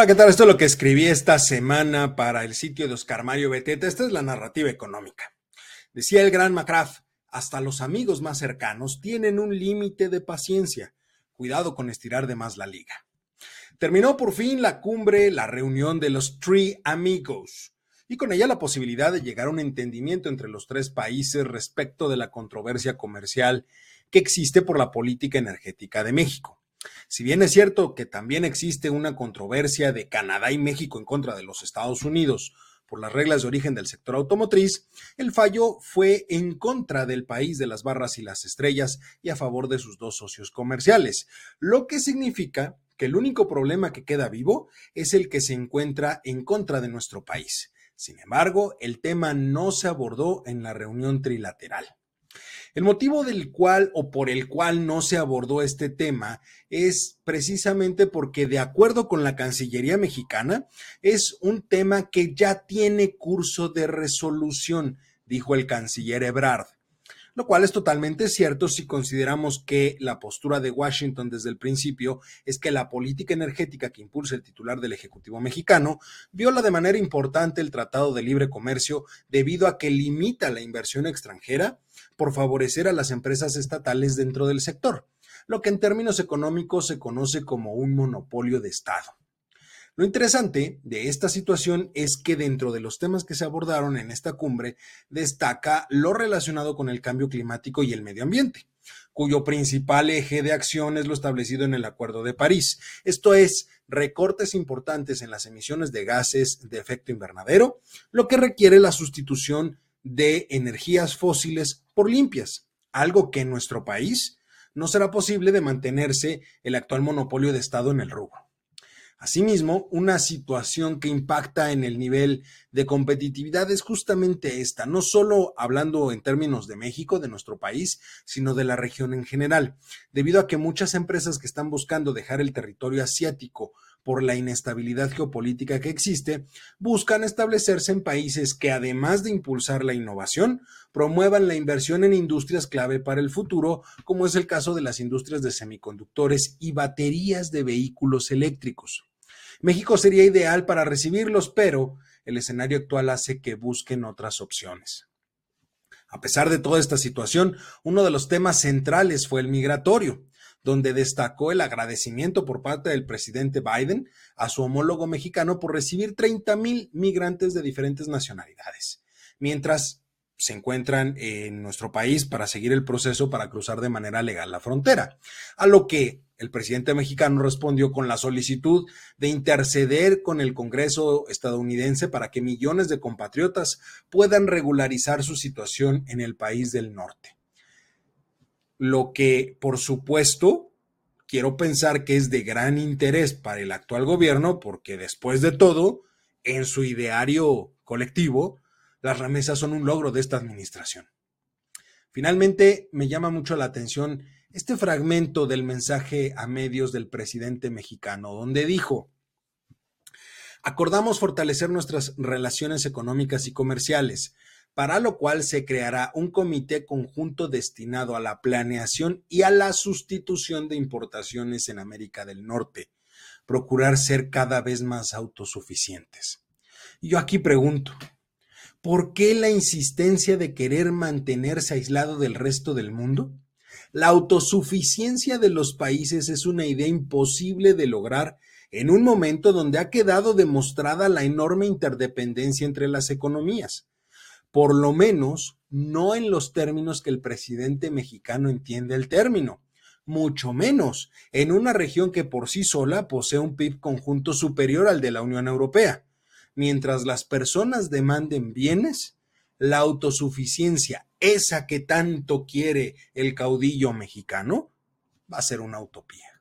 Hola, ¿qué tal? Esto es lo que escribí esta semana para el sitio de Oscar Mario Beteta. Esta es la narrativa económica. Decía el gran Macraff, hasta los amigos más cercanos tienen un límite de paciencia. Cuidado con estirar de más la liga. Terminó por fin la cumbre, la reunión de los Three Amigos, y con ella la posibilidad de llegar a un entendimiento entre los tres países respecto de la controversia comercial que existe por la política energética de México. Si bien es cierto que también existe una controversia de Canadá y México en contra de los Estados Unidos por las reglas de origen del sector automotriz, el fallo fue en contra del país de las barras y las estrellas y a favor de sus dos socios comerciales, lo que significa que el único problema que queda vivo es el que se encuentra en contra de nuestro país. Sin embargo, el tema no se abordó en la reunión trilateral. El motivo del cual o por el cual no se abordó este tema es precisamente porque de acuerdo con la Cancillería mexicana es un tema que ya tiene curso de resolución, dijo el canciller Ebrard lo cual es totalmente cierto si consideramos que la postura de Washington desde el principio es que la política energética que impulsa el titular del Ejecutivo mexicano viola de manera importante el Tratado de Libre Comercio debido a que limita la inversión extranjera por favorecer a las empresas estatales dentro del sector, lo que en términos económicos se conoce como un monopolio de Estado. Lo interesante de esta situación es que dentro de los temas que se abordaron en esta cumbre destaca lo relacionado con el cambio climático y el medio ambiente cuyo principal eje de acción es lo establecido en el Acuerdo de París. Esto es, recortes importantes en las emisiones de gases de efecto invernadero, lo que requiere la sustitución de energías fósiles por limpias, algo que en nuestro país no será posible de mantenerse el actual monopolio de Estado en el rubro. Asimismo, una situación que impacta en el nivel de competitividad es justamente esta, no solo hablando en términos de México, de nuestro país, sino de la región en general, debido a que muchas empresas que están buscando dejar el territorio asiático por la inestabilidad geopolítica que existe, buscan establecerse en países que, además de impulsar la innovación, promuevan la inversión en industrias clave para el futuro, como es el caso de las industrias de semiconductores y baterías de vehículos eléctricos. México sería ideal para recibirlos, pero el escenario actual hace que busquen otras opciones. A pesar de toda esta situación, uno de los temas centrales fue el migratorio, donde destacó el agradecimiento por parte del presidente Biden a su homólogo mexicano por recibir 30 mil migrantes de diferentes nacionalidades, mientras se encuentran en nuestro país para seguir el proceso para cruzar de manera legal la frontera, a lo que el presidente mexicano respondió con la solicitud de interceder con el Congreso estadounidense para que millones de compatriotas puedan regularizar su situación en el país del norte. Lo que, por supuesto, quiero pensar que es de gran interés para el actual gobierno, porque después de todo, en su ideario colectivo, las remesas son un logro de esta administración. Finalmente, me llama mucho la atención este fragmento del mensaje a medios del presidente mexicano, donde dijo, acordamos fortalecer nuestras relaciones económicas y comerciales, para lo cual se creará un comité conjunto destinado a la planeación y a la sustitución de importaciones en América del Norte, procurar ser cada vez más autosuficientes. Y yo aquí pregunto, ¿por qué la insistencia de querer mantenerse aislado del resto del mundo? La autosuficiencia de los países es una idea imposible de lograr en un momento donde ha quedado demostrada la enorme interdependencia entre las economías. Por lo menos, no en los términos que el presidente mexicano entiende el término, mucho menos en una región que por sí sola posee un PIB conjunto superior al de la Unión Europea. Mientras las personas demanden bienes, la autosuficiencia, esa que tanto quiere el caudillo mexicano, va a ser una utopía.